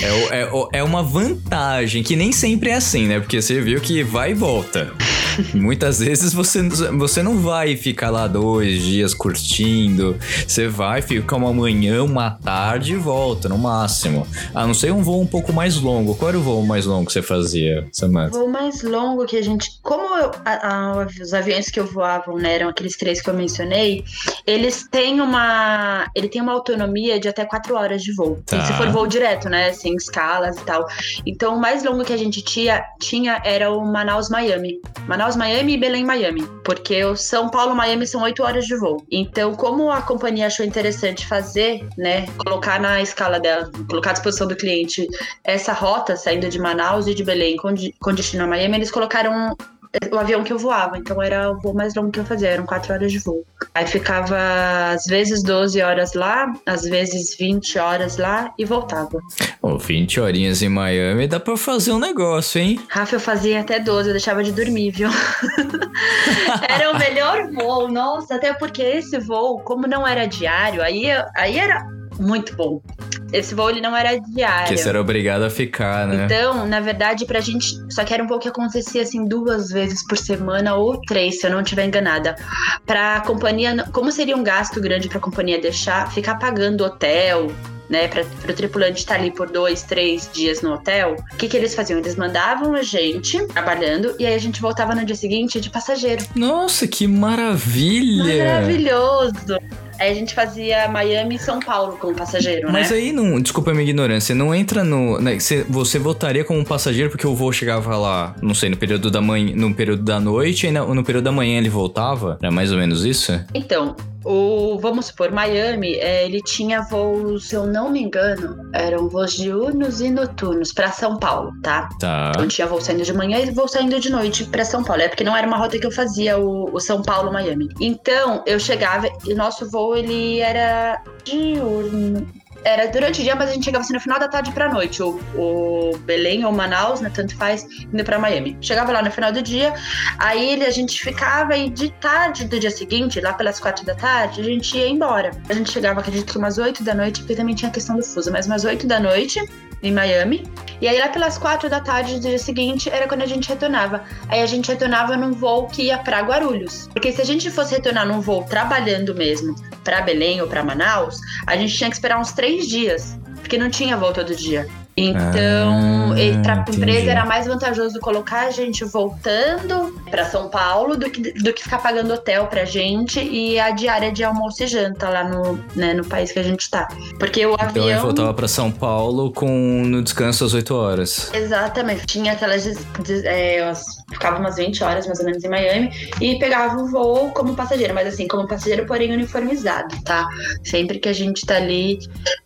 É, é, é uma vantagem, que nem sempre é assim, né? Porque você viu que vai e volta. (laughs) Muitas vezes você, você não vai ficar lá dois dias curtindo. Você vai ficar uma manhã, uma tarde e volta, no máximo. A não ser um voo um pouco mais longo. Qual era o voo mais longo que você fazia, Samantha? O voo mais longo que a gente. Como eu, a, a, os aviões que eu voava, né, eram aqueles três que eu mencionei, eles têm uma. Ele tem uma autonomia de até quatro horas de voo. Tá. Se for voo direto, né? Sem escalas e tal. Então o mais longo que a gente tinha, tinha era o Manaus-Miami. Manaus Manaus, Miami e Belém, Miami. Porque o São Paulo, Miami são oito horas de voo. Então, como a companhia achou interessante fazer, né, colocar na escala dela, colocar à disposição do cliente essa rota saindo de Manaus e de Belém com, com destino a Miami, eles colocaram o avião que eu voava, então era o voo mais longo que eu fazia, eram quatro horas de voo. Aí ficava às vezes 12 horas lá, às vezes 20 horas lá e voltava. Oh, 20 horinhas em Miami dá pra fazer um negócio, hein? Rafa, eu fazia até 12, eu deixava de dormir, viu? (laughs) era o melhor voo, nossa, até porque esse voo, como não era diário, aí, aí era muito bom. Esse voo ele não era diário. Que você era obrigado a ficar, né? Então, na verdade, pra gente. Só que era um voo que acontecia assim duas vezes por semana ou três, se eu não estiver enganada. Pra companhia. Como seria um gasto grande pra companhia deixar, ficar pagando hotel, né, para o tripulante estar ali por dois, três dias no hotel, o que, que eles faziam? Eles mandavam a gente trabalhando e aí a gente voltava no dia seguinte de passageiro. Nossa, que maravilha! Maravilhoso! Aí a gente fazia Miami e São Paulo como passageiro, Mas né? aí não, desculpa a minha ignorância, não entra no, né, você, você votaria como passageiro porque o voo chegava lá, não sei, no período da manhã, no período da noite e no, no período da manhã ele voltava? Era mais ou menos isso? Então, o, vamos supor, Miami, é, ele tinha voos, se eu não me engano, eram voos diurnos e noturnos para São Paulo, tá? Tá. Então tinha voo saindo de manhã e voo saindo de noite para São Paulo. É porque não era uma rota que eu fazia, o, o São Paulo-Miami. Então, eu chegava e nosso voo, ele era diurno. Era durante o dia, mas a gente chegava assim no final da tarde pra noite. O, o Belém ou Manaus, né? Tanto faz, indo pra Miami. Chegava lá no final do dia, aí a gente ficava e de tarde do dia seguinte, lá pelas quatro da tarde, a gente ia embora. A gente chegava, acredito que umas oito da noite, porque também tinha a questão do fuso, mas umas oito da noite em Miami. E aí lá pelas quatro da tarde do dia seguinte era quando a gente retornava. Aí a gente retornava num voo que ia pra Guarulhos. Porque se a gente fosse retornar num voo trabalhando mesmo pra Belém ou pra Manaus, a gente tinha que esperar uns três dias. Porque não tinha voo todo dia. Então, Ah, pra entendi. empresa era mais vantajoso colocar a gente voltando pra São Paulo do que, do que ficar pagando hotel pra gente e a diária de almoço e janta lá no, né, no país que a gente tá. Porque o Então avião. voltava pra São Paulo com no descanso às 8 horas. Exatamente. Tinha aquelas. é, umas- ficava umas 20 horas mais ou menos em Miami e pegava o voo como passageiro, mas assim, como passageiro, porém uniformizado, tá? Sempre que a gente tá ali.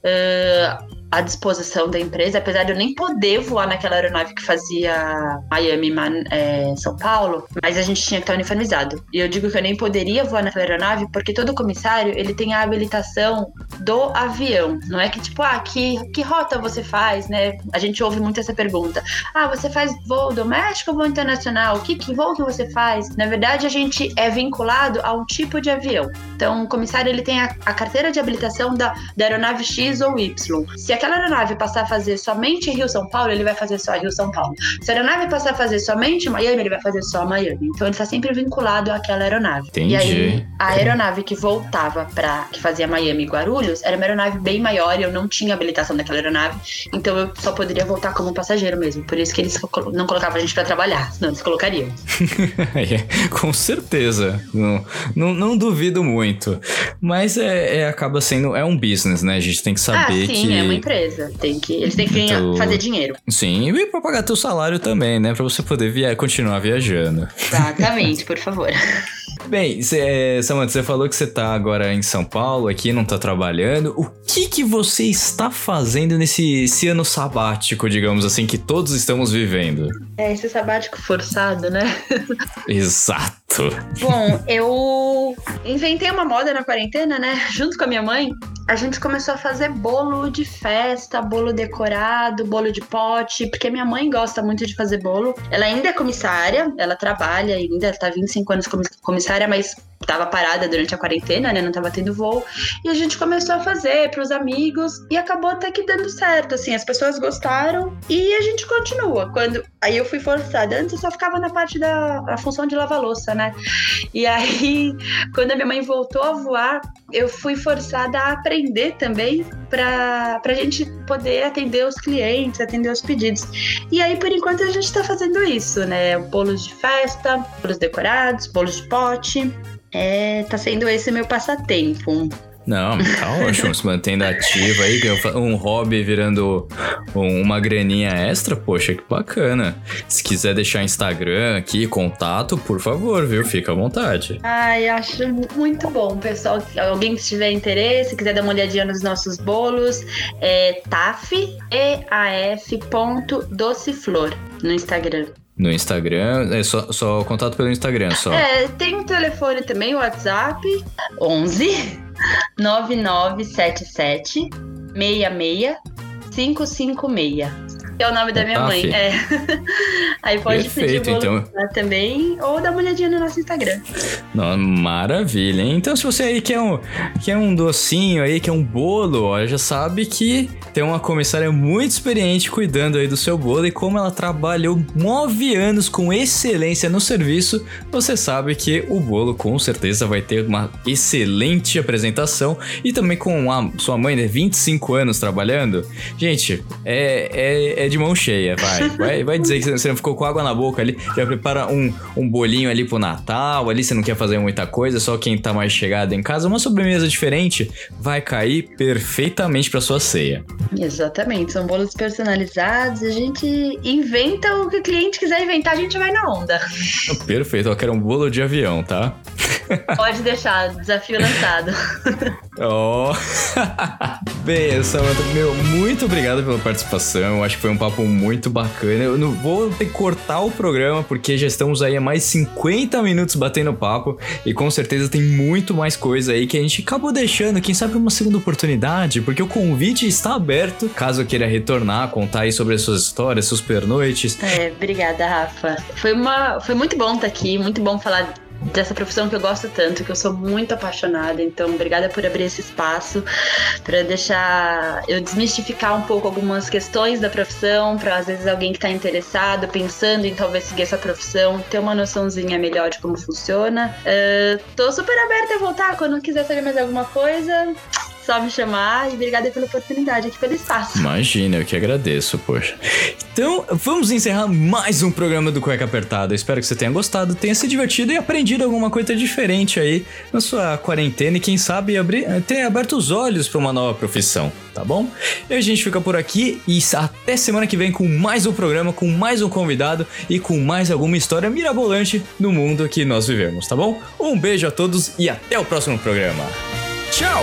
ah, à disposição da empresa, apesar de eu nem poder voar naquela aeronave que fazia Miami, Man- é, São Paulo, mas a gente tinha que estar uniformizado. E eu digo que eu nem poderia voar naquela aeronave porque todo comissário ele tem a habilitação do avião. Não é que tipo, ah, que, que rota você faz, né? A gente ouve muito essa pergunta. Ah, você faz voo doméstico ou voo internacional? Que, que voo que você faz? Na verdade, a gente é vinculado a um tipo de avião. Então, o comissário ele tem a, a carteira de habilitação da, da aeronave X ou Y. Se aquela aeronave passar a fazer somente Rio-São Paulo, ele vai fazer só Rio-São Paulo. Se a aeronave passar a fazer somente Miami, ele vai fazer só Miami. Então, ele está sempre vinculado àquela aeronave. Entendi. E aí, a aeronave que voltava para que fazia Miami e Guarulhos era uma aeronave bem maior e eu não tinha habilitação daquela aeronave, então eu só poderia voltar como passageiro mesmo. Por isso que eles não colocavam a gente para trabalhar, senão eles colocariam. (laughs) É, Com certeza. Não, não, não duvido muito. Mas é, é- acaba sendo. É um business, né? A gente tem que ah, saber sim, que. é uma empresa. Tem que, eles têm que ganhar- Então- fazer dinheiro. Sim, e pra pagar teu salário também, né? Pra você poder via continuar viajando. Exatamente, por favor. (laughs) Bem, cê, é, Samantha, você falou que você tá agora em São Paulo, aqui, não tá trabalhando. O que que você está fazendo nesse esse ano sabático, digamos assim, que todos estamos vivendo? É, esse sabático forçado, né? Exato. Bom, eu inventei uma moda na quarentena, né? Junto com a minha mãe, a gente começou a fazer bolo de festa, bolo decorado, bolo de pote, porque minha mãe gosta muito de fazer bolo. Ela ainda é comissária, ela trabalha ainda, ela tá há 25 anos como comissária, mas tava parada durante a quarentena, né? Não tava tendo voo. E a gente começou a fazer pros amigos e acabou até que dando certo, assim, as pessoas gostaram e a gente continua. Quando aí eu fui forçada, antes eu só ficava na parte da função de lavar louça, né? E aí, (laughs) quando a minha mãe voltou a voar, eu fui forçada a aprender também pra, pra gente poder atender os clientes, atender os pedidos. E aí, por enquanto, a gente tá fazendo isso, né? Bolos de festa, bolos decorados, bolos de pote. É, tá sendo esse meu passatempo. Não, tá (laughs) ótimo, se mantendo ativo aí, um hobby virando um- uma graninha extra, poxa, que bacana. Se quiser deixar Instagram aqui, contato, por favor, viu? Fica à vontade. Ai, acho muito bom, pessoal. Alguém que tiver interesse, quiser dar uma olhadinha nos nossos bolos, é taf, E-A-F ponto doceflor no Instagram. No Instagram, é só, só contato pelo Instagram, só. É, tem um telefone também, o WhatsApp, 11 9977 66 556. Que é o nome da minha Otaf? mãe. É. (laughs) Aí pode Perfeito, pedir o bolo então. lá também, ou dar uma olhadinha no nosso Instagram. Não, maravilha, hein? Então, se você aí quer um, quer um docinho aí, quer um bolo, ó, já sabe que tem uma comissária muito experiente cuidando aí do seu bolo e como ela trabalhou nove anos com excelência no serviço, você sabe que o bolo com certeza vai ter uma excelente apresentação e também com a sua mãe, né, 25 anos trabalhando. Gente, é, é, é de mão cheia, vai. (laughs) Vai, vai dizer que você não ficou com água na boca ali, já prepara um, um bolinho ali pro Natal, ali você não quer fazer muita coisa, só quem tá mais chegado em casa, uma sobremesa diferente vai cair perfeitamente pra sua ceia. Exatamente, são bolos personalizados, a gente inventa o que o cliente quiser inventar, a gente vai na onda. Perfeito, eu quero um bolo de avião, tá? (laughs) Pode deixar, desafio lançado. (laughs) Oh. (laughs) Bem, Samantha, meu, muito obrigado pela participação. Eu acho que foi um papo muito bacana. Eu não vou ter que cortar o programa porque já estamos aí há mais 50 minutos batendo papo e com certeza tem muito mais coisa aí que a gente acabou deixando, quem sabe uma segunda oportunidade, porque o convite está aberto, caso queira retornar, contar aí sobre as suas histórias, suas pernoites. É, obrigada, Rafa. Foi, uma, foi muito bom estar aqui, muito bom falar dessa profissão que eu gosto tanto, que eu sou muito apaixonada. Então, obrigada por abrir esse espaço, para deixar eu desmistificar um pouco algumas questões da profissão, para às vezes alguém que está interessado, pensando em talvez seguir essa profissão, ter uma noçãozinha melhor de como funciona. Uh, tô super aberta a voltar quando quiser saber mais alguma coisa. Só me chamar e obrigada pela oportunidade aqui pelo espaço. Imagina, eu que agradeço, poxa. Então, vamos encerrar mais um programa do Cueca Apertada. Espero que você tenha gostado, tenha se divertido e aprendido alguma coisa diferente aí na sua quarentena e quem sabe abrir, tenha aberto os olhos para uma nova profissão, tá bom? E a gente fica por aqui e até semana que vem com mais um programa, com mais um convidado e com mais alguma história mirabolante no mundo que nós vivemos, tá bom? Um beijo a todos e até o próximo programa. Tchau!